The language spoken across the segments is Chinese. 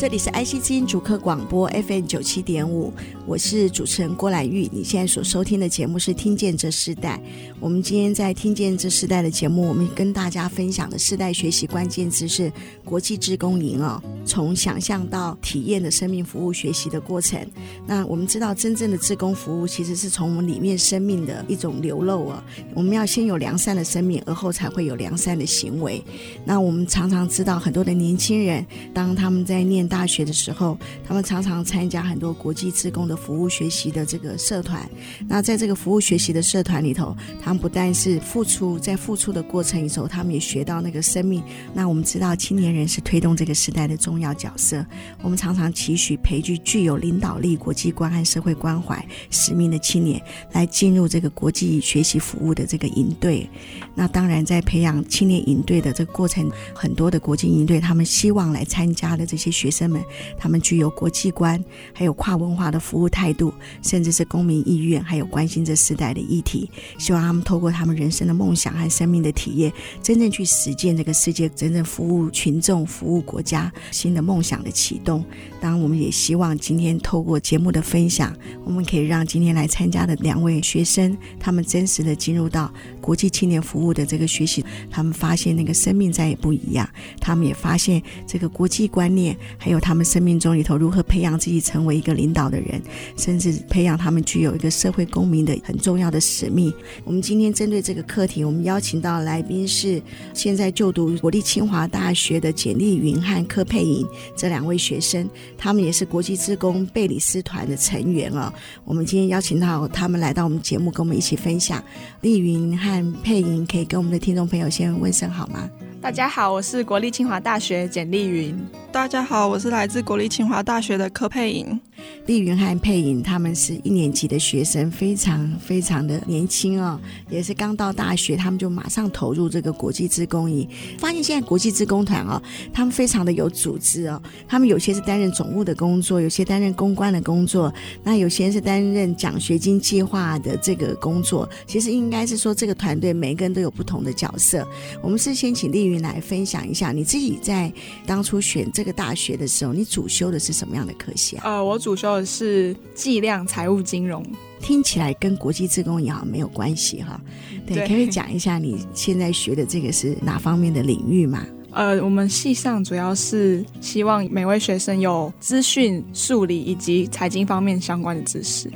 这里是 IC 之音主客广播 FM 九七点五，我是主持人郭兰玉。你现在所收听的节目是《听见这世代》。我们今天在《听见这世代》的节目，我们跟大家分享的世代学习关键字是国际志工营哦。从想象到体验的生命服务学习的过程。那我们知道，真正的志工服务其实是从我们里面生命的一种流露啊。我们要先有良善的生命，而后才会有良善的行为。那我们常常知道，很多的年轻人，当他们在念大学的时候，他们常常参加很多国际职工的服务学习的这个社团。那在这个服务学习的社团里头，他们不但是付出，在付出的过程里头，他们也学到那个生命。那我们知道，青年人是推动这个时代的重要角色。我们常常期许培育具有领导力、国际观和社会关怀使命的青年，来进入这个国际学习服务的这个营队。那当然，在培养青年营队的这个过程，很多的国际营队，他们希望来参加的这些学生们，他们具有国际观，还有跨文化的服务态度，甚至是公民意愿，还有关心这时代的议题。希望他们透过他们人生的梦想和生命的体验，真正去实践这个世界，真正服务群众、服务国家新的梦想的启动。当然，我们也希望今天透过节目的分享，我们可以让今天来参加的两位学生，他们真实的进入到国际青年服务。的这个学习，他们发现那个生命再也不一样。他们也发现这个国际观念，有他们生命中里头如何培养自己成为一个领导的人，甚至培养他们具有一个社会公民的很重要的使命。我们今天针对这个课题，我们邀请到来宾是现在就读国立清华大学的简丽云和柯佩莹这两位学生，他们也是国际志工贝里斯团的成员哦。我们今天邀请到他们来到我们节目，跟我们一起分享。丽云和佩颖可以跟我们的听众朋友先问声好吗？大家好，我是国立清华大学简丽云。大家好，我我是来自国立清华大学的柯佩莹。丽云和佩颖他们是一年级的学生，非常非常的年轻哦，也是刚到大学，他们就马上投入这个国际志工营。发现现在国际志工团哦，他们非常的有组织哦，他们有些是担任总务的工作，有些担任公关的工作，那有些是担任奖学金计划的这个工作。其实应该是说，这个团队每个人都有不同的角色。我们是先请丽云来分享一下，你自己在当初选这个大学的时候，你主修的是什么样的科系啊？呃，我主修的是计量财务金融，听起来跟国际志工也好没有关系哈。对，对，可以讲一下你现在学的这个是哪方面的领域吗？呃，我们系上主要是希望每位学生有资讯、数理以及财经方面相关的知识。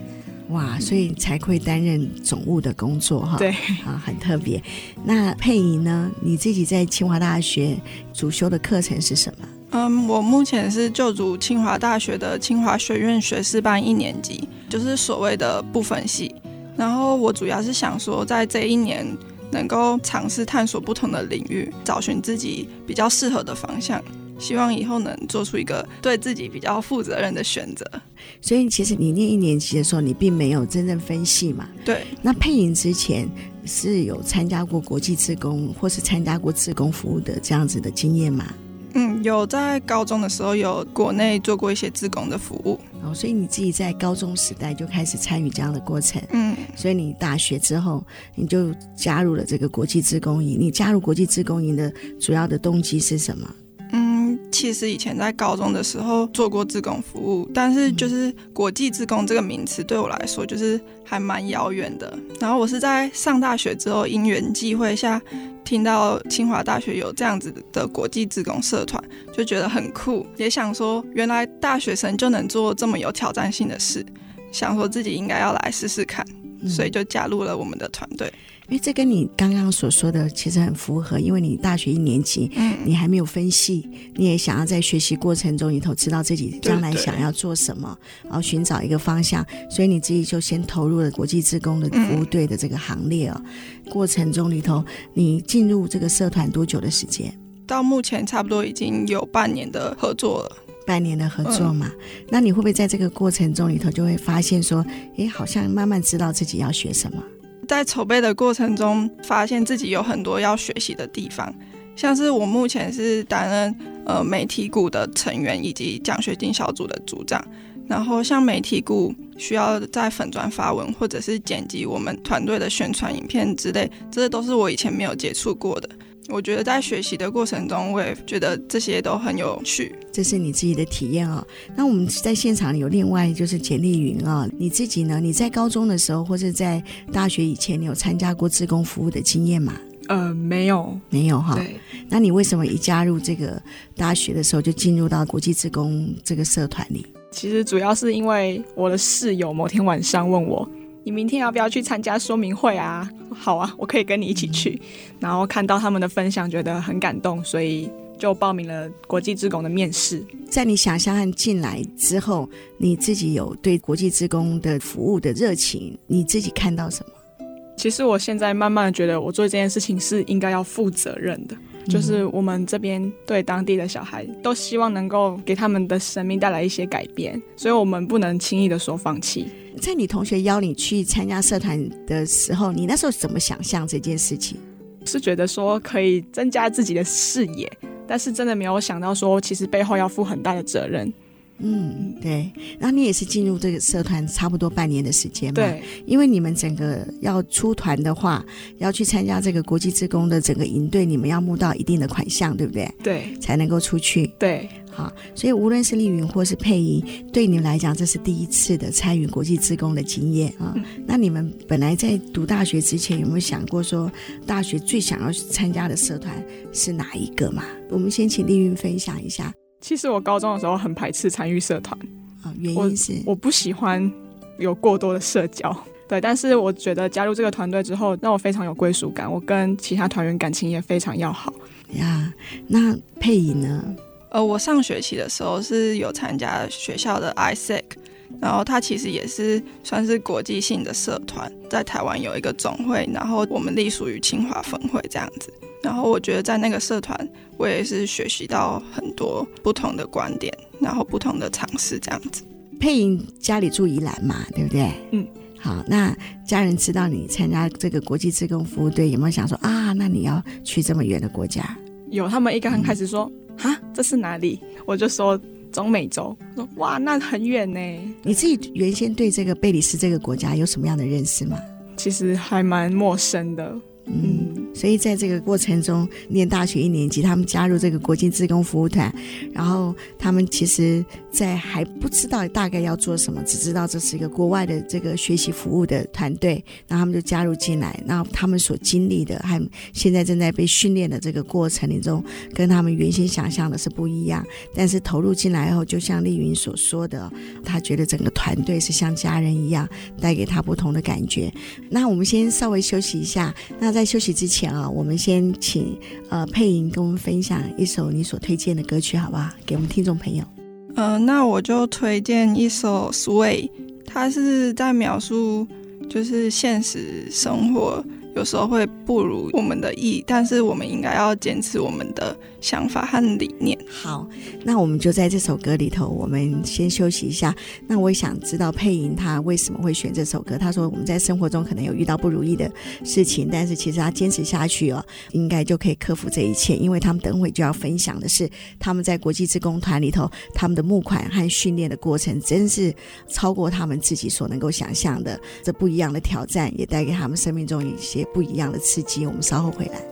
哇，所以才会担任总务的工作哈。对，啊，很特别。那佩仪呢？你自己在清华大学主修的课程是什么？嗯，我目前是就读清华大学的清华学院学士班一年级，就是所谓的不分系。然后我主要是想说，在这一年能够尝试探索不同的领域，找寻自己比较适合的方向。希望以后能做出一个对自己比较负责任的选择。所以，其实你念一年级的时候，你并没有真正分系嘛？对。那配音之前是有参加过国际志工，或是参加过志工服务的这样子的经验吗？嗯，有在高中的时候有国内做过一些自工的服务，哦，所以你自己在高中时代就开始参与这样的过程，嗯，所以你大学之后你就加入了这个国际自工营。你加入国际自工营的主要的动机是什么？嗯，其实以前在高中的时候做过志工服务，但是就是国际志工这个名词对我来说就是还蛮遥远的。然后我是在上大学之后因缘际会下。听到清华大学有这样子的国际志工社团，就觉得很酷，也想说原来大学生就能做这么有挑战性的事，想说自己应该要来试试看，所以就加入了我们的团队。因为这跟你刚刚所说的其实很符合，因为你大学一年级，嗯，你还没有分析，你也想要在学习过程中里头知道自己将来想要做什么，然后寻找一个方向，所以你自己就先投入了国际志工的服务队的这个行列哦。过程中里头，你进入这个社团多久的时间？到目前差不多已经有半年的合作了。半年的合作嘛。嗯、那你会不会在这个过程中里头就会发现说，诶，好像慢慢知道自己要学什么？在筹备的过程中，发现自己有很多要学习的地方，像是我目前是担任呃媒体股的成员以及奖学金小组的组长。然后像媒体股需要在粉专发文，或者是剪辑我们团队的宣传影片之类，这些都是我以前没有接触过的。我觉得在学习的过程中，我也觉得这些都很有趣。这是你自己的体验啊、哦。那我们在现场有另外就是简丽云啊，你自己呢？你在高中的时候或者在大学以前，你有参加过志工服务的经验吗？呃，没有，没有哈。对。那你为什么一加入这个大学的时候就进入到国际志工这个社团里？其实主要是因为我的室友某天晚上问我：“你明天要不要去参加说明会啊？”好啊，我可以跟你一起去。然后看到他们的分享，觉得很感动，所以就报名了国际职工的面试。在你想象和进来之后，你自己有对国际职工的服务的热情，你自己看到什么？其实我现在慢慢的觉得，我做这件事情是应该要负责任的。就是我们这边对当地的小孩都希望能够给他们的生命带来一些改变，所以我们不能轻易的说放弃。在你同学邀你去参加社团的时候，你那时候怎么想象这件事情？是觉得说可以增加自己的视野，但是真的没有想到说，其实背后要负很大的责任。嗯，对。然后你也是进入这个社团差不多半年的时间嘛？对。因为你们整个要出团的话，要去参加这个国际职工的整个营队，你们要募到一定的款项，对不对？对。才能够出去。对。好，所以无论是丽云或是佩仪，对你们来讲，这是第一次的参与国际职工的经验啊。嗯。那你们本来在读大学之前，有没有想过说，大学最想要参加的社团是哪一个嘛？我们先请丽云分享一下。其实我高中的时候很排斥参与社团，啊，原因是我，我不喜欢有过多的社交，对。但是我觉得加入这个团队之后，让我非常有归属感，我跟其他团员感情也非常要好。呀，那配音呢？呃，我上学期的时候是有参加学校的 ISEC，然后它其实也是算是国际性的社团，在台湾有一个总会，然后我们隶属于清华分会这样子。然后我觉得在那个社团，我也是学习到很多不同的观点，然后不同的尝试这样子。佩莹家里住宜兰嘛，对不对？嗯。好，那家人知道你参加这个国际志工服务队，有没有想说啊？那你要去这么远的国家？有，他们一刚开始说啊、嗯，这是哪里？我就说中美洲。说哇，那很远呢。你自己原先对这个贝里斯这个国家有什么样的认识吗？其实还蛮陌生的。嗯，所以在这个过程中，念大学一年级，他们加入这个国际志工服务团，然后他们其实，在还不知道大概要做什么，只知道这是一个国外的这个学习服务的团队，然后他们就加入进来。那他们所经历的，还现在正在被训练的这个过程里中，跟他们原先想象的是不一样。但是投入进来后，就像丽云所说的，他觉得整个团队是像家人一样，带给他不同的感觉。那我们先稍微休息一下，那。在休息之前啊，我们先请呃佩莹跟我们分享一首你所推荐的歌曲，好不好？给我们听众朋友。嗯、那我就推荐一首《Sway》，它是在描述就是现实生活。有时候会不如我们的意，但是我们应该要坚持我们的想法和理念。好，那我们就在这首歌里头，我们先休息一下。那我也想知道佩莹她为什么会选这首歌。她说我们在生活中可能有遇到不如意的事情，但是其实她坚持下去哦，应该就可以克服这一切。因为他们等会就要分享的是他们在国际职工团里头他们的募款和训练的过程，真是超过他们自己所能够想象的。这不一样的挑战也带给他们生命中一些。不一样的刺激，我们稍后回来。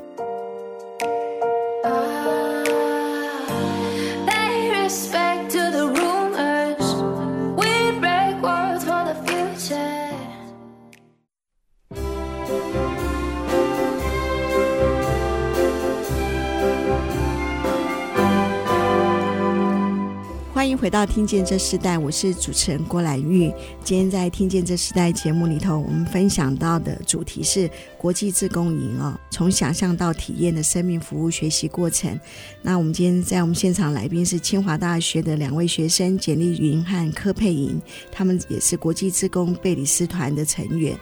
欢迎回到《听见这时代》，我是主持人郭兰玉。今天在《听见这时代》节目里头，我们分享到的主题是国际志工营哦，从想象到体验的生命服务学习过程。那我们今天在我们现场来宾是清华大学的两位学生简丽云和柯佩莹，他们也是国际志工贝里斯团的成员。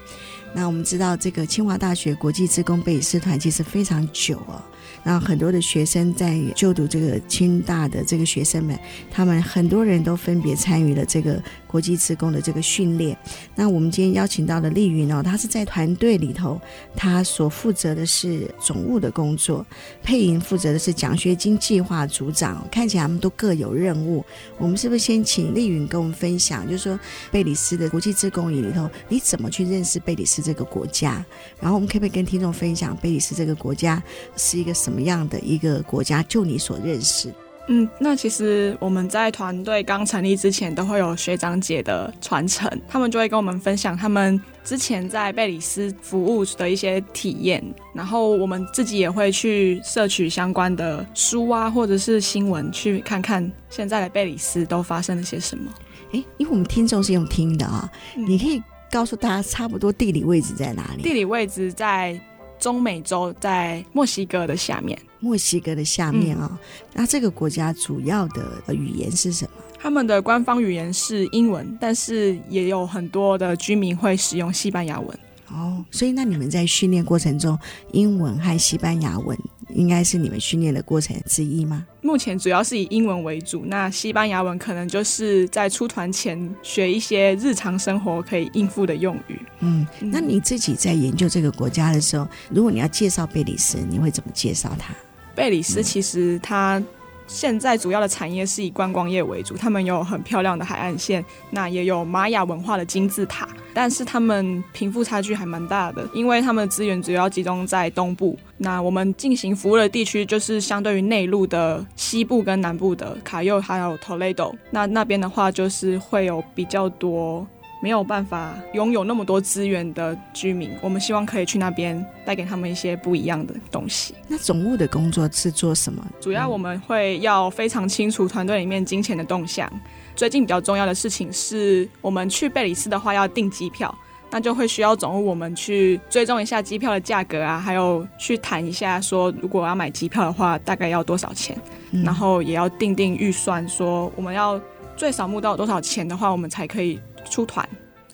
那我们知道，这个清华大学国际志工贝里斯团其实非常久哦。那很多的学生在就读这个清大的这个学生们，他们很多人都分别参与了这个国际志工的这个训练。那我们今天邀请到的丽云哦，她是在团队里头，她所负责的是总务的工作，佩莹负责的是奖学金计划组长。看起来他们都各有任务。我们是不是先请丽云跟我们分享，就是说贝里斯的国际志工营里头，你怎么去认识贝里斯这个国家？然后我们可不可以跟听众分享贝里斯这个国家是一个什么样的一个国家？就你所认识。嗯，那其实我们在团队刚成立之前，都会有学长姐的传承，他们就会跟我们分享他们之前在贝里斯服务的一些体验，然后我们自己也会去摄取相关的书啊，或者是新闻，去看看现在的贝里斯都发生了些什么。诶，因为我们听众是用听的啊，嗯，你可以告诉大家差不多地理位置在哪里？地理位置在中美洲，在墨西哥的下面。墨西哥的下面啊、哦嗯，那这个国家主要的语言是什么？他们的官方语言是英文，但是也有很多的居民会使用西班牙文。哦，所以那你们在训练过程中，英文和西班牙文应该是你们训练的过程之一吗？目前主要是以英文为主，那西班牙文可能就是在出团前学一些日常生活可以应付的用语。嗯，那你自己在研究这个国家的时候，如果你要介绍贝里斯，你会怎么介绍它？贝里斯其实它现在主要的产业是以观光业为主，他们有很漂亮的海岸线，那也有玛雅文化的金字塔，但是他们贫富差距还蛮大的，因为他们的资源主要集中在东部。那我们进行服务的地区就是相对于内陆的西部跟南部的卡尤还有 Toledo，那那边的话就是会有比较多。没有办法拥有那么多资源的居民，我们希望可以去那边带给他们一些不一样的东西。那总务的工作是做什么？主要我们会要非常清楚团队里面金钱的动向。最近比较重要的事情是我们去贝里斯的话要订机票，那就会需要总务我们去追踪一下机票的价格啊，还有去谈一下说如果要买机票的话大概要多少钱，嗯、然后也要定定预算，说我们要最少募到多少钱的话，我们才可以。出团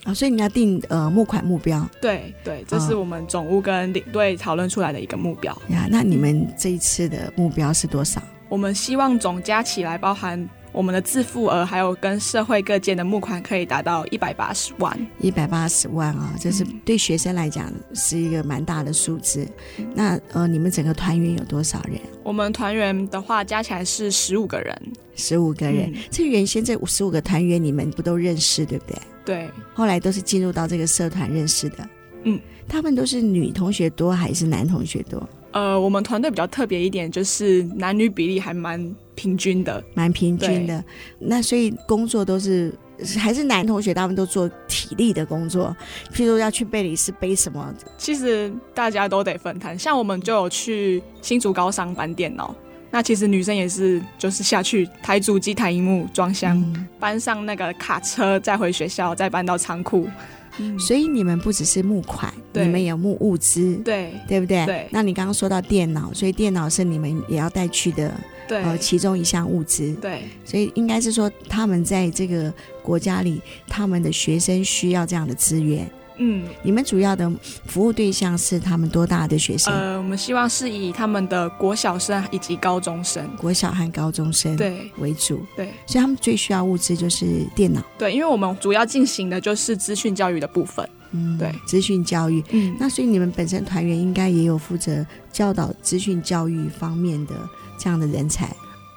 啊，所以你要定呃募款目标。对对，这是我们总务跟领队讨论出来的一个目标。呀，那你们这一次的目标是多少？我们希望总加起来，包含我们的自付额，还有跟社会各界的募款，可以达到一百八十万。一百八十万啊，这是对学生来讲是一个蛮大的数字。嗯、那呃，你们整个团员有多少人？我们团员的话加起来是十五个人。十五个人，嗯、这原先这十五个团员你们不都认识，对不对？对，后来都是进入到这个社团认识的。嗯，他们都是女同学多还是男同学多？呃，我们团队比较特别一点，就是男女比例还蛮平均的，蛮平均的。那所以工作都是还是男同学，他们都做体力的工作，譬如要去贝里斯背什么？其实大家都得分摊，像我们就有去新竹高商搬电脑。那其实女生也是，就是下去抬主机、抬荧幕、装箱、嗯，搬上那个卡车，再回学校，再搬到仓库。嗯，所以你们不只是募款，你们也有募物资，对对不对？对。那你刚刚说到电脑，所以电脑是你们也要带去的，对，呃，其中一项物资。对。所以应该是说，他们在这个国家里，他们的学生需要这样的资源。嗯，你们主要的服务对象是他们多大的学生？呃，我们希望是以他们的国小生以及高中生，国小和高中生对为主。对，所以他们最需要物资就是电脑。对，因为我们主要进行的就是资讯教育的部分。嗯，对，资讯教育。嗯，那所以你们本身团员应该也有负责教导资讯教育方面的这样的人才。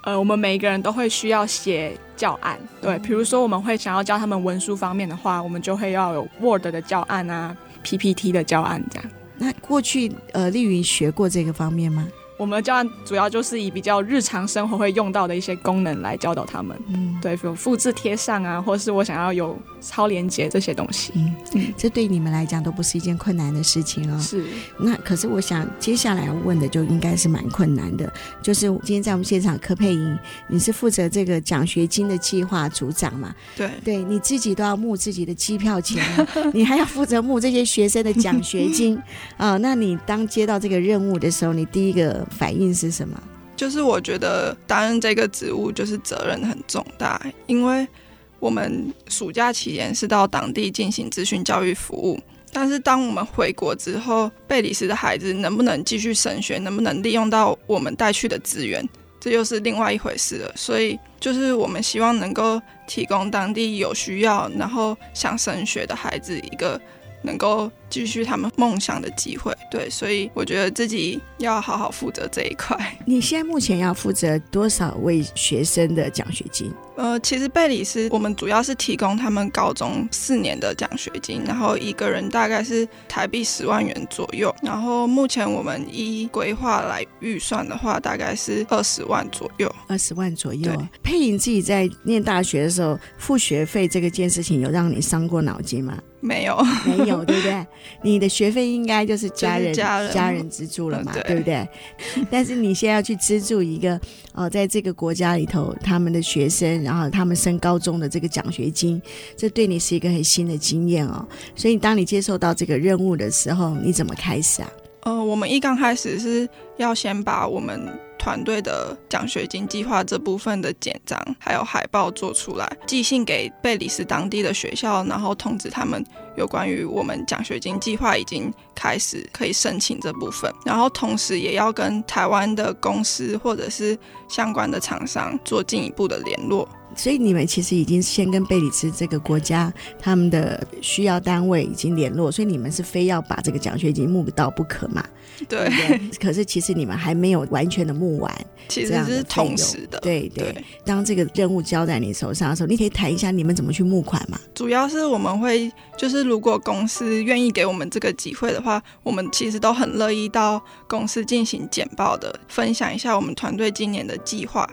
呃，我们每一个人都会需要写教案，对，比如说我们会想要教他们文书方面的话，我们就会要有 Word 的教案啊，PPT 的教案这样。那过去呃，丽云学过这个方面吗？我们的教案主要就是以比较日常生活会用到的一些功能来教导他们，嗯，对，有复制贴上啊，或是我想要有超连接这些东西，嗯嗯，这对你们来讲都不是一件困难的事情哦。是，那可是我想接下来要问的就应该是蛮困难的，就是今天在我们现场柯佩莹，你是负责这个奖学金的计划组长嘛？对，对，你自己都要募自己的机票钱，你还要负责募这些学生的奖学金。啊，呃，那你当接到这个任务的时候，你第一个。反应是什么？就是我觉得担任这个职务就是责任很重大，因为我们暑假期间是到当地进行资讯教育服务，但是当我们回国之后，贝里斯的孩子能不能继续升学，能不能利用到我们带去的资源，这又是另外一回事了。所以，就是我们希望能够提供当地有需要，然后想升学的孩子一个。能够继续他们梦想的机会，对，所以我觉得自己要好好负责这一块。你现在目前要负责多少位学生的奖学金？呃，其实贝里斯我们主要是提供他们高中四年的奖学金，然后一个人大概是台币十万元左右。然后目前我们依规划来预算的话，大概是二十万左右。二十万左右。佩莹自己在念大学的时候，付学费这个件事情有让你伤过脑筋吗？没有，没有，对不对？你的学费应该就是家人、就是、家人、资助了嘛，对，对不对？但是你现在要去资助一个哦，在这个国家里头，他们的学生，然后他们升高中的这个奖学金，这对你是一个很新的经验哦。所以，当你接受到这个任务的时候，你怎么开始啊？呃，我们一刚开始是要先把我们团队的奖学金计划这部分的简章还有海报做出来，寄信给贝里斯当地的学校，然后通知他们有关于我们奖学金计划已经开始可以申请这部分，然后同时也要跟台湾的公司或者是相关的厂商做进一步的联络。所以你们其实已经先跟贝里斯这个国家他们的需要单位已经联络，所以你们是非要把这个奖学金募到不可嘛？对。对，可是其实你们还没有完全的募完，其实是同时的。对对，对。当这个任务交在你手上的时候，你可以谈一下你们怎么去募款嘛？主要是我们会就是如果公司愿意给我们这个机会的话，我们其实都很乐意到公司进行简报的，分享一下我们团队今年的计划。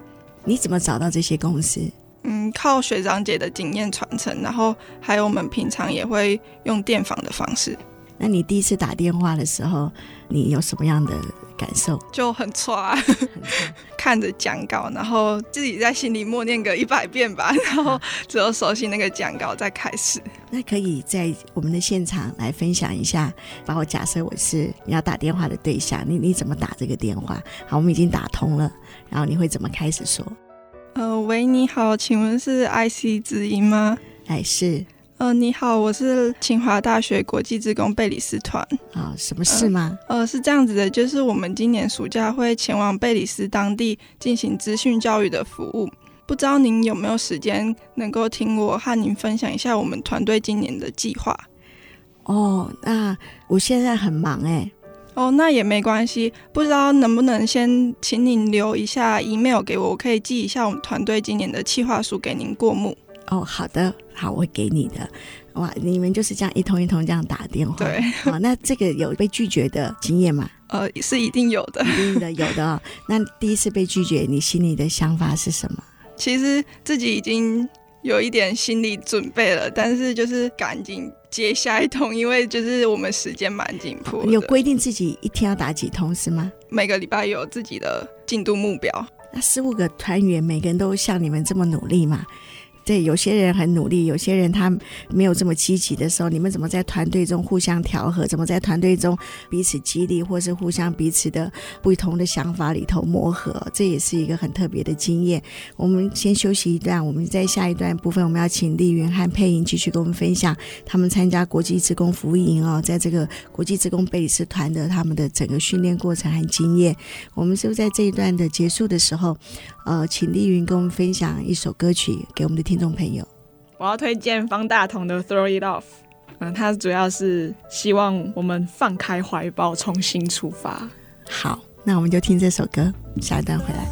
你怎么找到这些公司？嗯，靠学长姐的经验传承，然后还有我们平常也会用电访的方式。那你第一次打电话的时候，你有什么样的感受？就很挫，看着讲稿，然后自己在心里默念个一百遍吧，然后只有熟悉那个讲稿再开始。那可以在我们的现场来分享一下，把我假设我是你要打电话的对象，你你怎么打这个电话？好，我们已经打通了，然后你会怎么开始说？呃，喂，你好，请问是 IC 之音吗？哎，是。呃，你好，我是清华大学国际职工贝里斯团。啊、哦，什么事吗？呃？呃，是这样子的，就是我们今年暑假会前往贝里斯当地进行资讯教育的服务，不知道您有没有时间能够听我和您分享一下我们团队今年的计划？哦，那我现在很忙哎。哦，那也没关系。不知道能不能先请您留一下 email 给我，我可以寄一下我们团队今年的企划书给您过目。哦，好的，好，我会给你的。哇，你们就是这样一通一通这样打电话。对。好，那这个有被拒绝的经验吗？呃，是一定有的，一定的有的哦。那第一次被拒绝，你心里的想法是什么？其实自己已经有一点心理准备了，但是就是赶紧。接下一通，因为就是我们时间蛮紧迫。有规定自己一天要打几通是吗？每个礼拜有自己的进度目标。那十五个团员每个人都像你们这么努力吗？对，有些人很努力，有些人他没有这么积极的时候，你们怎么在团队中互相调和？怎么在团队中彼此激励，或是互相彼此的不同的想法里头磨合？这也是一个很特别的经验。我们先休息一段，我们在下一段部分，我们要请丽云和佩颖继续跟我们分享他们参加国际职工服务营哦，在这个国际职工贝里斯团的他们的整个训练过程和经验。我们是不是在这一段的结束的时候，呃，请丽云跟我们分享一首歌曲给我们的听听众朋友，我要推荐方大同的《Throw It Off》。嗯，他主要是希望我们放开怀抱，重新出发。好，那我们就听这首歌，下一段回来。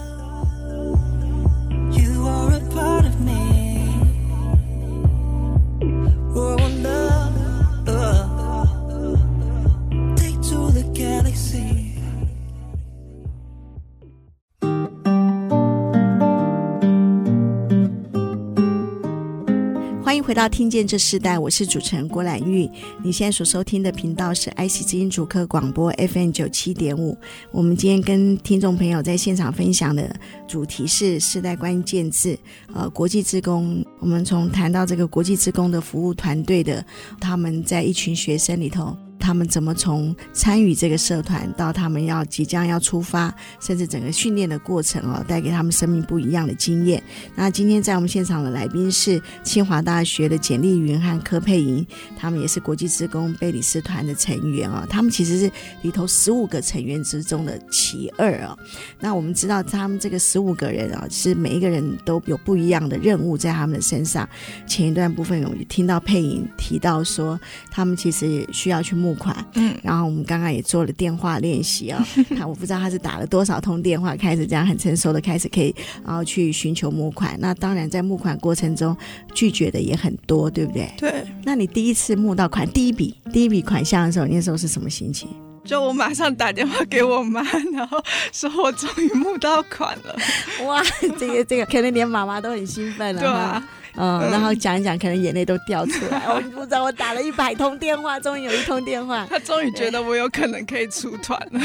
回到《听见这世代》，我是主持人郭兰玉。你现在所收听的频道是 IC 之音主客广播 FM 九七点五。我们今天跟听众朋友在现场分享的主题是“世代关键字”，呃，国际职工。我们从谈到这个国际职工的服务团队的，他们在一群学生里头。他们怎么从参与这个社团到他们要即将要出发，甚至整个训练的过程哦，带给他们生命不一样的经验。那今天在我们现场的来宾是清华大学的简丽云和柯佩莹，他们也是国际职工贝里斯团的成员哦。他们其实是里头十五个成员之中的其二哦。那我们知道他们这个十五个人啊，是每一个人都有不一样的任务在他们的身上。前一段部分有听到佩莹提到说，他们其实需要去募款，嗯，然后我们刚刚也做了电话练习啊。他我不知道他是打了多少通电话，开始这样很成熟的开始可以，然后去寻求募款。那当然在募款过程中拒绝的也很多，对不对？对。那你第一次募到款，第一笔第一笔款项的时候，那时候是什么心情？就我马上打电话给我妈，然后说我终于募到款了。哇，这个这个可能连妈妈都很兴奋了。对啊。嗯，然后讲一讲，可能眼泪都掉出来。我不知道，我打了一百通电话，终于有一通电话，他终于觉得我有可能可以出团了。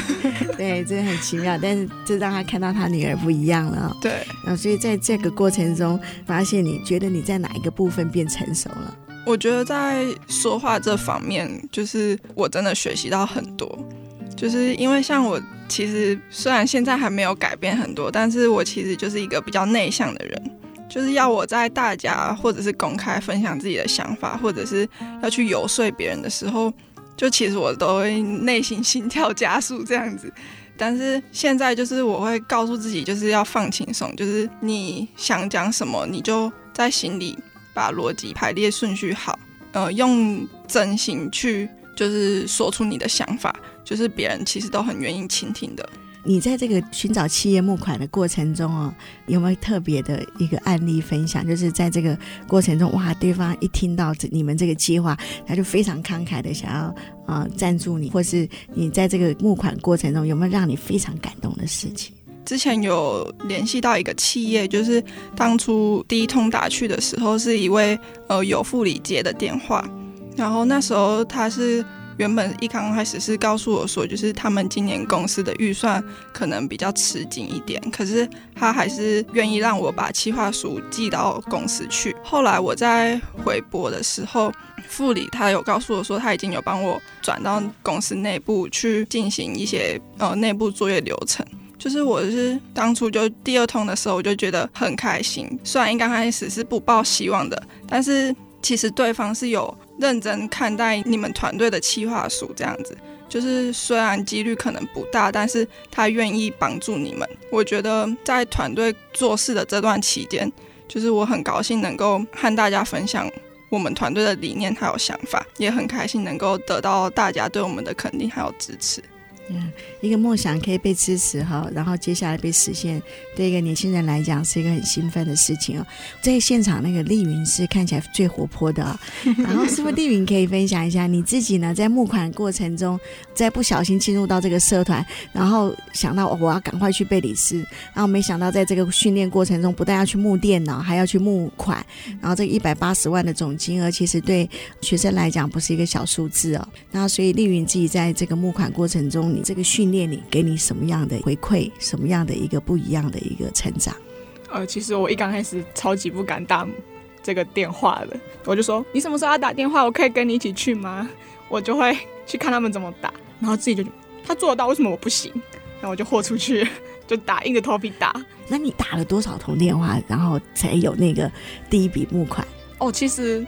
对，真的很奇妙，但是这让他看到他女儿不一样了。对，然后所以在这个过程中，发现你觉得你在哪一个部分变成熟了？我觉得在说话这方面，就是我真的学习到很多。就是因为像我，其实虽然现在还没有改变很多，但是我其实就是一个比较内向的人。就是要我在大家或者是公开分享自己的想法，或者是要去游说别人的时候，就其实我都会内心 心跳加速这样子。但是现在就是我会告诉自己，就是要放轻松，就是你想讲什么，你就在心里把逻辑排列顺序好，呃，用真心去就是说出你的想法，就是别人其实都很愿意倾听的。你在这个寻找企业募款的过程中哦，有没有特别的一个案例分享？就是在这个过程中，哇，对方一听到这你们这个计划，他就非常慷慨的想要啊、赞助你，或是你在这个募款过程中有没有让你非常感动的事情？之前有联系到一个企业，就是当初第一通打去的时候，是一位呃有副理接的电话，然后那时候他是。原本一刚开始是告诉我说，就是他们今年公司的预算可能比较吃紧一点，可是他还是愿意让我把企划书寄到公司去。后来我在回拨的时候，副理他有告诉我说，他已经有帮我转到公司内部去进行一些呃内部作业流程。就是我是当初就第二通的时候，我就觉得很开心。虽然一刚开始是不抱希望的，但是其实对方是有。认真看待你们团队的企划书，这样子，就是虽然几率可能不大，但是他愿意帮助你们。我觉得在团队做事的这段期间，就是我很高兴能够和大家分享我们团队的理念还有想法，也很开心能够得到大家对我们的肯定还有支持。嗯，一个梦想可以被支持哈，然后接下来被实现，对一个年轻人来讲是一个很兴奋的事情哦。在现场那个丽云是看起来最活泼的啊，然后是不是丽云可以分享一下你自己呢？在募款过程中，在不小心进入到这个社团，然后想到我要赶快去贝里斯，然后没想到在这个训练过程中，不但要去募电脑，还要去募款，然后这一百八十万的总金额，其实对学生来讲不是一个小数字哦。那所以丽云自己在这个募款过程中，你这个训练里给你什么样的回馈？什么样的一个不一样的一个成长？呃，其实我一刚开始超级不敢打这个电话的，我就说你什么时候要打电话？我可以跟你一起去吗？我就会去看他们怎么打，然后自己就他做得到，为什么我不行？然后我就豁出去，就打，硬着头皮打。那你打了多少通电话，然后才有那个第一笔募款？哦，其实。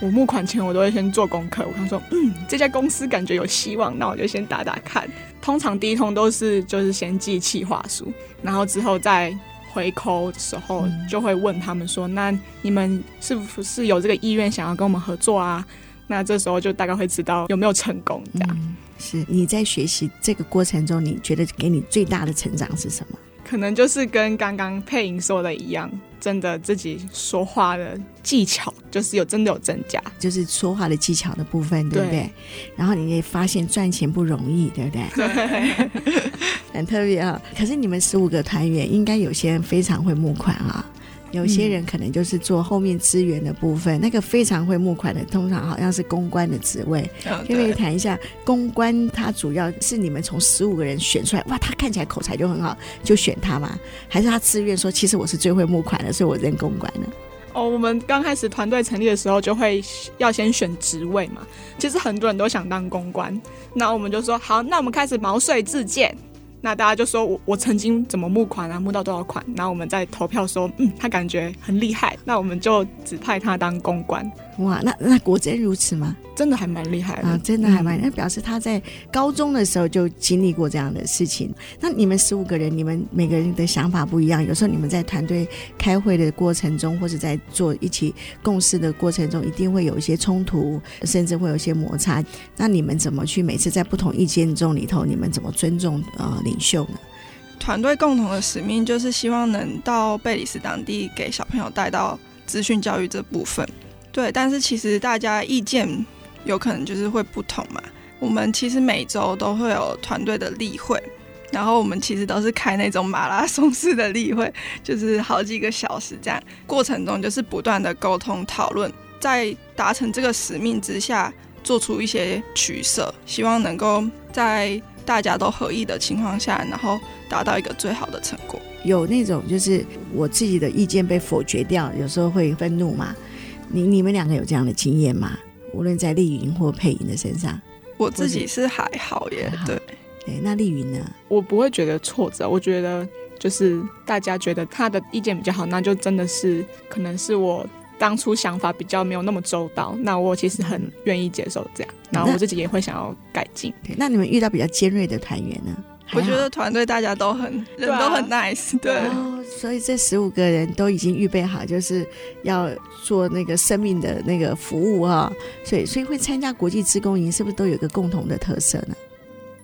我募款前，我都会先做功课。我想说，嗯，这家公司感觉有希望，那我就先打打看。通常第一通都是就是先寄企划书，然后之后再回扣的时候，就会问他们说，嗯、那你们是不是有这个意愿想要跟我们合作啊？那这时候就大概会知道有没有成功。这样、嗯、是你在学习这个过程中，你觉得给你最大的成长是什么？可能就是跟刚刚佩莹说的一样，真的自己说话的技巧就是有真的有增加，就是说话的技巧的部分，对不对？对，然后你也发现赚钱不容易，对不对？对，很特别啊。可是你们十五个团员，应该有些人非常会募款啊。有些人可能就是做后面资源的部分，嗯、那个非常会募款的，通常好像是公关的职位。可以谈一下公关？他主要是你们从十五个人选出来，哇，他看起来口才就很好，就选他吗？还是他自愿说，其实我是最会募款的，所以我认公关呢？哦，我们刚开始团队成立的时候，就会要先选职位嘛。其实很多人都想当公关，那我们就说好，那我们开始毛遂自荐。那大家就说我我曾经怎么募款啊，募到多少款，然后我们在投票说，嗯，他感觉很厉害，那我们就指派他当公关。哇，那那果真如此吗？真的还蛮厉害的啊，真的还蛮，那、嗯、表示他在高中的时候就经历过这样的事情。那你们十五个人，你们每个人的想法不一样，有时候你们在团队开会的过程中，或者在做一起共事的过程中，一定会有一些冲突，甚至会有一些摩擦。那你们怎么去每次在不同意见中里头，你们怎么尊重呃领袖呢？团队共同的使命就是希望能到贝里斯当地给小朋友带到资讯教育这部分。对，但是其实大家意见有可能就是会不同嘛。我们其实每周都会有团队的例会，然后我们其实都是开那种马拉松式的例会，就是好几个小时这样。过程中就是不断的沟通讨论，在达成这个使命之下，做出一些取舍，希望能够在大家都合意的情况下，然后达到一个最好的成果。有那种就是我自己的意见被否决掉，有时候会愤怒嘛。你你们两个有这样的经验吗？无论在丽云或佩莹的身上，我自己是还好耶。好对对，那丽云呢？我不会觉得挫折，我觉得就是大家觉得他的意见比较好，那就真的是可能是我当初想法比较没有那么周到，那我其实很愿意接受这样，然后我自己也会想要改进。对，那你们遇到比较尖锐的团员呢？我觉得 团队大家都很人都很 nice，对，所以这十五个人都已经预备好，就是要做那个生命的那个服务啊、哦，所以所以会参加国际职工营，是不是都有一个共同的特色呢？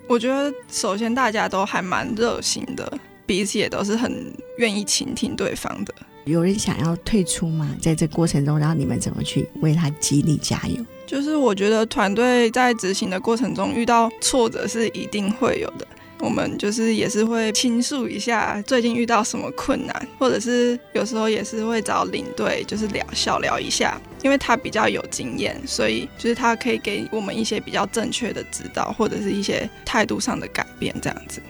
我觉得首先大家都还蛮热心的，彼此也都是很愿意倾听对方的。有人想要退出吗？在这过程中，然后你们怎么去为他激励加油？就是我觉得团队在执行的过程中遇到挫折是一定会有的。我们就是也是会倾诉一下最近遇到什么困难，或者是有时候也是会找领队就是聊小聊一下，因为他比较有经验，所以就是他可以给我们一些比较正确的指导，或者是一些态度上的改变这样子。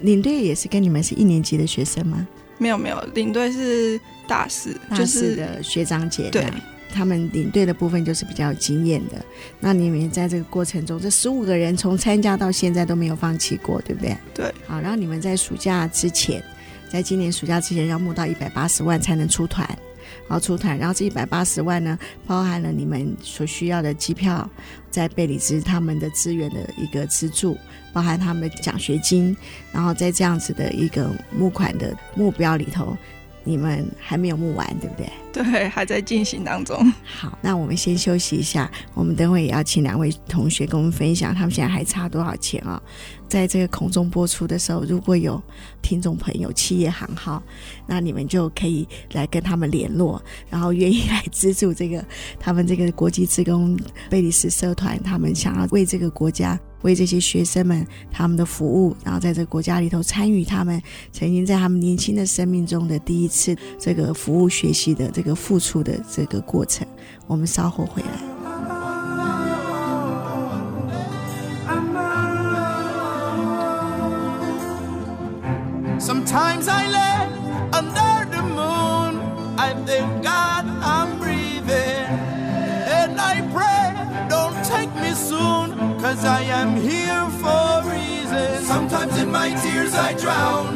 领队也是跟你们是一年级的学生吗？没有没有，领队是大四，大四的学长姐。对。他们领队的部分就是比较有经验的，那你们在这个过程中，这十五个人从参加到现在都没有放弃过，对不对？对。好，然后你们在暑假之前，在今年暑假之前要募到一百八十万才能出团，然后出团，然后这一百八十万呢，包含了你们所需要的机票，在贝里斯他们的资源的一个资助，包含他们的奖学金，然后在这样子的一个募款的目标里头。你们还没有募完，对不对？对，还在进行当中。好，那我们先休息一下。我们等会也要请两位同学跟我们分享，他们现在还差多少钱啊、哦？在这个空中播出的时候，如果有听众朋友企业行号，那你们就可以来跟他们联络，然后愿意来资助这个他们这个国际职工贝里斯社团，他们想要为这个国家。为这些学生们他们的服务，然后在这个国家里头参与他们曾经在他们年轻的生命中的第一次这个服务学习的这个付出的这个过程，我们稍后回来。Sometimes I lay Cause I am here for reasons. Sometimes in my tears I drown,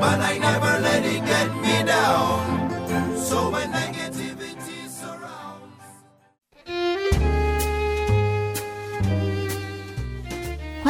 but I never let it get me down. So when negativity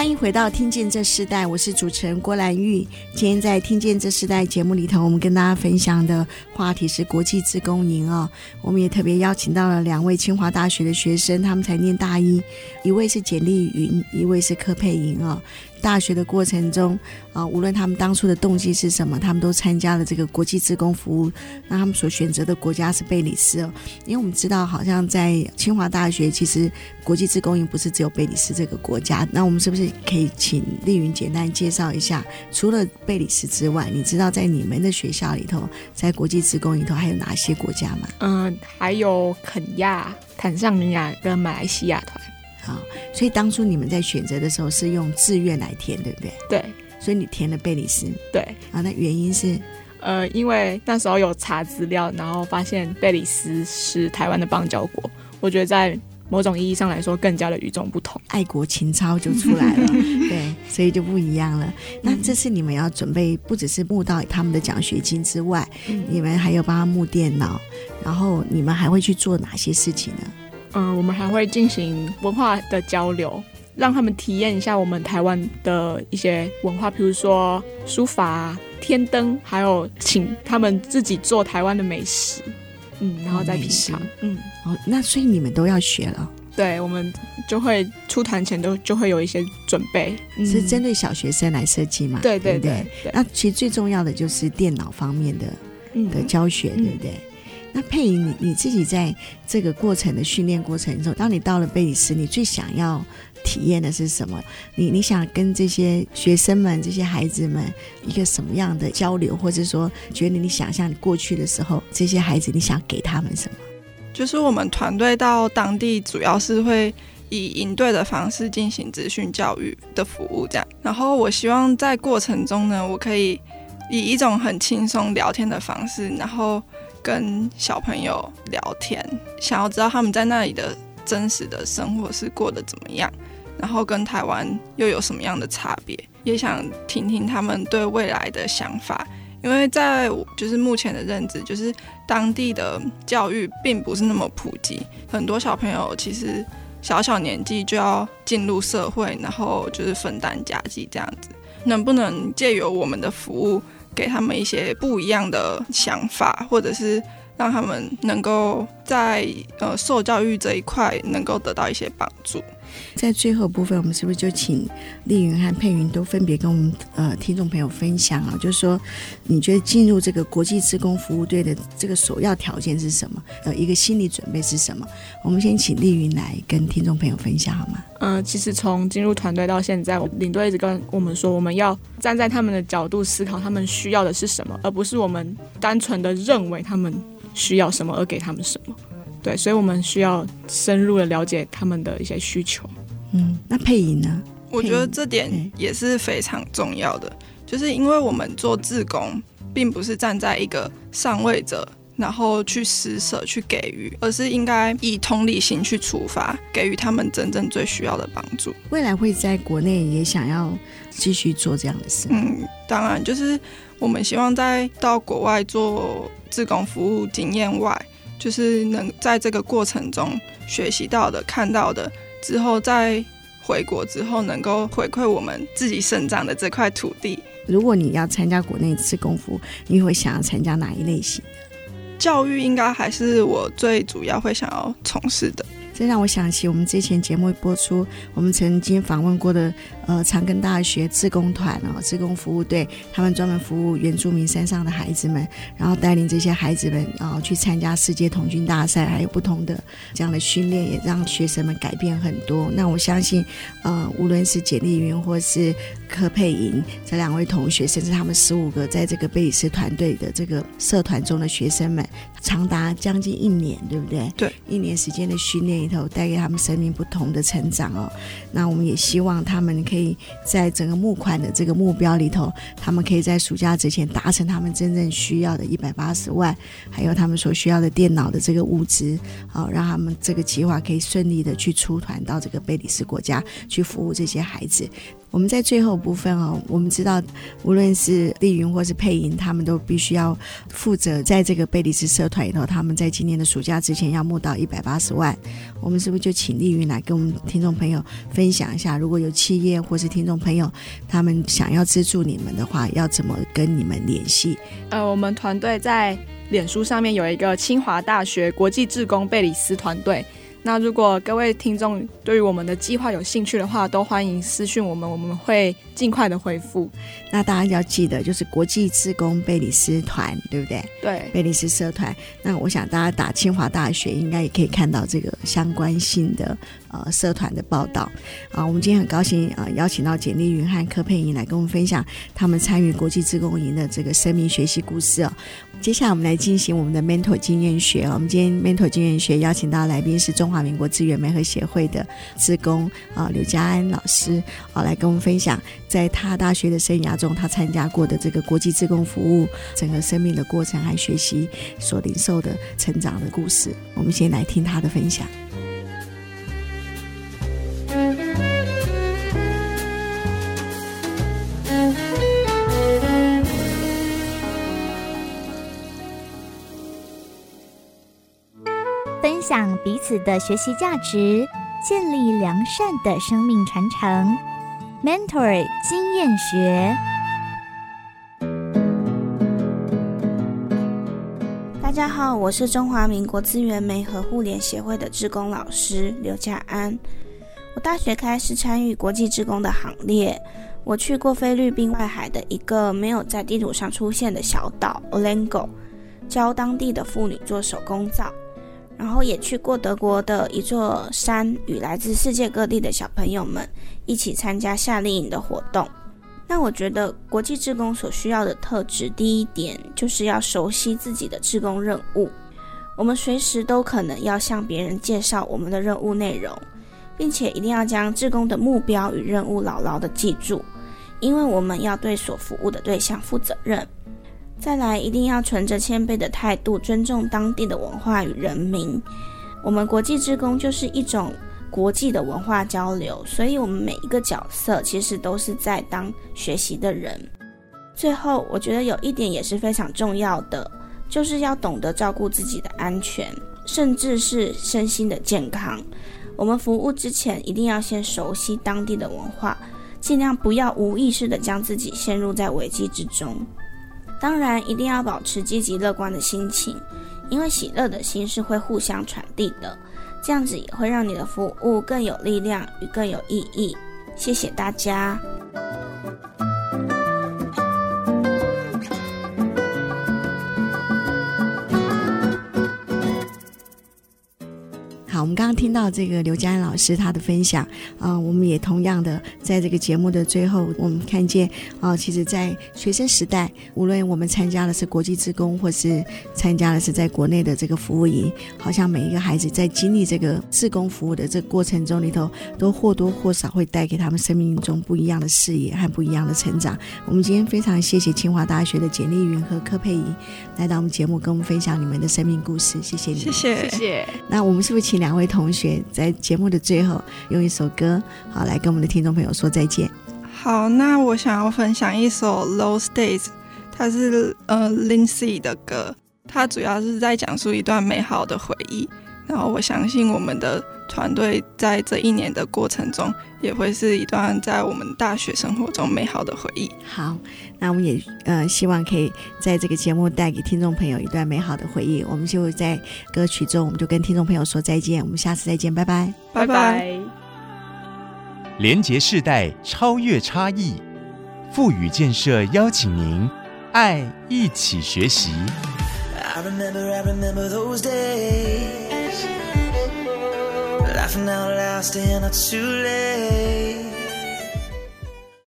欢迎回到《听见这世代》，我是主持人郭兰玉。今天在《听见这世代》节目里头，我们跟大家分享的话题是国际自工营哦。我们也特别邀请到了两位清华大学的学生，他们才念大一，一位是简丽云，一位是柯佩莹哦。大学的过程中，啊，无论他们当初的动机是什么，他们都参加了这个国际职工服务。那他们所选择的国家是贝里斯哦，因为我们知道，好像在清华大学，其实国际职工营不是只有贝里斯这个国家。那我们是不是可以请丽云简单介绍一下，除了贝里斯之外，你知道在你们的学校里头，在国际职工里头还有哪些国家吗？嗯，还有肯亚、坦桑尼亚跟马来西亚团。好，所以当初你们在选择的时候是用志愿来填，对不对？对，所以你填了贝里斯。对，啊，那原因是，呃，因为那时候有查资料，然后发现贝里斯是台湾的邦交国，我觉得在某种意义上来说，更加的与众不同，爱国情操就出来了，对，所以就不一样了。那这次你们要准备，不只是募到他们的奖学金之外，嗯、你们还有帮他募电脑，然后你们还会去做哪些事情呢？嗯、呃，我们还会进行文化的交流。让他们体验一下我们台湾的一些文化，比如说书法、天灯，还有请他们自己做台湾的美食，嗯，然后再品尝，嗯，哦，那所以你们都要学了？对，我们就会出团前都就会有一些准备，嗯、是针对小学生来设计嘛？对对对。那其实最重要的就是电脑方面的的教学，嗯、对不对？那佩莹，你你自己在这个过程的训练过程中，当你到了贝里斯，你最想要体验的是什么？你你想跟这些学生们、这些孩子们一个什么样的交流，或者说，觉得你想象你过去的时候，这些孩子你想给他们什么？就是我们团队到当地，主要是会以营队的方式进行资讯教育的服务，这样。然后我希望在过程中呢，我可以以一种很轻松聊天的方式，然后跟小朋友聊天，想要知道他们在那里的真实的生活是过得怎么样。然后跟台湾又有什么样的差别？也想听听他们对未来的想法，因为在就是目前的认知，就是当地的教育并不是那么普及，很多小朋友其实小小年纪就要进入社会，然后就是分担家计这样子。能不能借由我们的服务，给他们一些不一样的想法，或者是让他们能够在呃受教育这一块能够得到一些帮助？在最后部分，我们是不是就请丽云和佩云都分别跟我们呃听众朋友分享啊？就是说，你觉得进入这个国际职工服务队的这个首要条件是什么？呃，一个心理准备是什么？我们先请丽云来跟听众朋友分享好吗？嗯、其实从进入团队到现在，我领队一直跟我们说，我们要站在他们的角度思考，他们需要的是什么，而不是我们单纯的认为他们需要什么而给他们什么。对，所以我们需要深入的了解他们的一些需求。嗯，那配音呢？我觉得这点也是非常重要的，就是因为我们做志工，并不是站在一个上位者，然后去施舍、去给予，而是应该以同理心去出发，给予他们真正最需要的帮助。未来会在国内也想要继续做这样的事。嗯，当然，就是我们希望在到国外做志工服务经验外。就是能在这个过程中学习到的、看到的，之后再回国之后，能够回馈我们自己生长的这块土地。如果你要参加国内次功夫，你会想要参加哪一类型的？教育应该还是我最主要会想要从事的。这让我想起我们之前节目播出，我们曾经访问过的呃长庚大学志工团哦，志工服务队，他们专门服务原住民山上的孩子们，然后带领这些孩子们啊、呃、去参加世界童军大赛，还有不同的这样的训练，也让学生们改变很多。那我相信，呃，无论是简丽云或是柯佩莹这两位同学，甚至他们十五个在这个贝里斯团队的这个社团中的学生们，长达将近一年，对不对？对，一年时间的训练里头。带给他们生命不同的成长哦，那我们也希望他们可以在整个募款的这个目标里头，他们可以在暑假之前达成他们真正需要的一百八十万，还有他们所需要的电脑的这个物资，好，让他们这个计划可以顺利的去出团到这个贝里斯国家去服务这些孩子。我们在最后部分哦，我们知道，无论是丽云或是佩莹，他们都必须要负责在这个贝里斯社团里头，他们在今年的暑假之前要募到一百八十万。我们是不是就请丽云来跟我们听众朋友分享一下，如果有企业或是听众朋友他们想要资助你们的话，要怎么跟你们联系？呃，我们团队在脸书上面有一个清华大学国际志工贝里斯团队。那如果各位听众对于我们的计划有兴趣的话，都欢迎私讯我们，我们会尽快的回复。那大家要记得，就是国际自工贝里斯团，对不对？对，贝里斯社团。那我想大家打清华大学，应该也可以看到这个相关性的呃社团的报道啊。我们今天很高兴啊、呃，邀请到简丽云和柯佩莹来跟我们分享他们参与国际自工营的这个生命学习故事哦。接下来我们来进行我们的 mentor 经验学。我们今天 mentor 经验学邀请到来宾是中华民国资源媒合协会的志工啊刘佳安老师啊，来跟我们分享在他大学的生涯中，他参加过的这个国际志工服务整个生命的过程还学习所领受的成长的故事。我们先来听他的分享。彼此的学习价值，建立良善的生命传承。Mentor 经验学。大家好，我是中华民国资源媒合互联协会的志工老师刘家安。我大学开始参与国际志工的行列，我去过菲律宾外海的一个没有在地图上出现的小岛 Olango，教当地的妇女做手工皂。然后也去过德国的一座山，与来自世界各地的小朋友们一起参加夏令营的活动。那我觉得国际志工所需要的特质，第一点就是要熟悉自己的志工任务。我们随时都可能要向别人介绍我们的任务内容，并且一定要将志工的目标与任务牢牢地记住，因为我们要对所服务的对象负责任。再来，一定要存着谦卑的态度，尊重当地的文化与人民。我们国际职工就是一种国际的文化交流，所以我们每一个角色其实都是在当学习的人。最后，我觉得有一点也是非常重要的，就是要懂得照顾自己的安全，甚至是身心的健康。我们服务之前，一定要先熟悉当地的文化，尽量不要无意识地将自己陷入在危机之中。当然，一定要保持积极乐观的心情，因为喜乐的心是会互相传递的，这样子也会让你的服务更有力量与更有意义。谢谢大家。我们刚刚听到这个刘佳安老师他的分享啊、呃，我们也同样的在这个节目的最后，我们看见啊、呃，其实，在学生时代，无论我们参加的是国际志工，或是参加的是在国内的这个服务营，好像每一个孩子在经历这个志工服务的这个过程中里头，都或多或少会带给他们生命中不一样的视野和不一样的成长。我们今天非常谢谢清华大学的简丽云和柯佩仪来到我们节目，跟我们分享你们的生命故事。谢谢你们，谢谢谢谢。那我们是不是请两？两位同学在节目的最后用一首歌，好来跟我们的听众朋友说再见。好，那我想要分享一首《Those Days》，它是呃 Lindsay 的歌，它主要是在讲述一段美好的回忆。然后我相信我们的团队在这一年的过程中，也会是一段在我们大学生活中美好的回忆。好，那我们也呃希望可以在这个节目带给听众朋友一段美好的回忆。我们就在歌曲中，我们就跟听众朋友说再见。我们下次再见，拜拜，拜拜。连结世代，超越差异，富予建设邀请您，爱一起学习。I remember, I remember those days. Laughing out loud, staying up too late.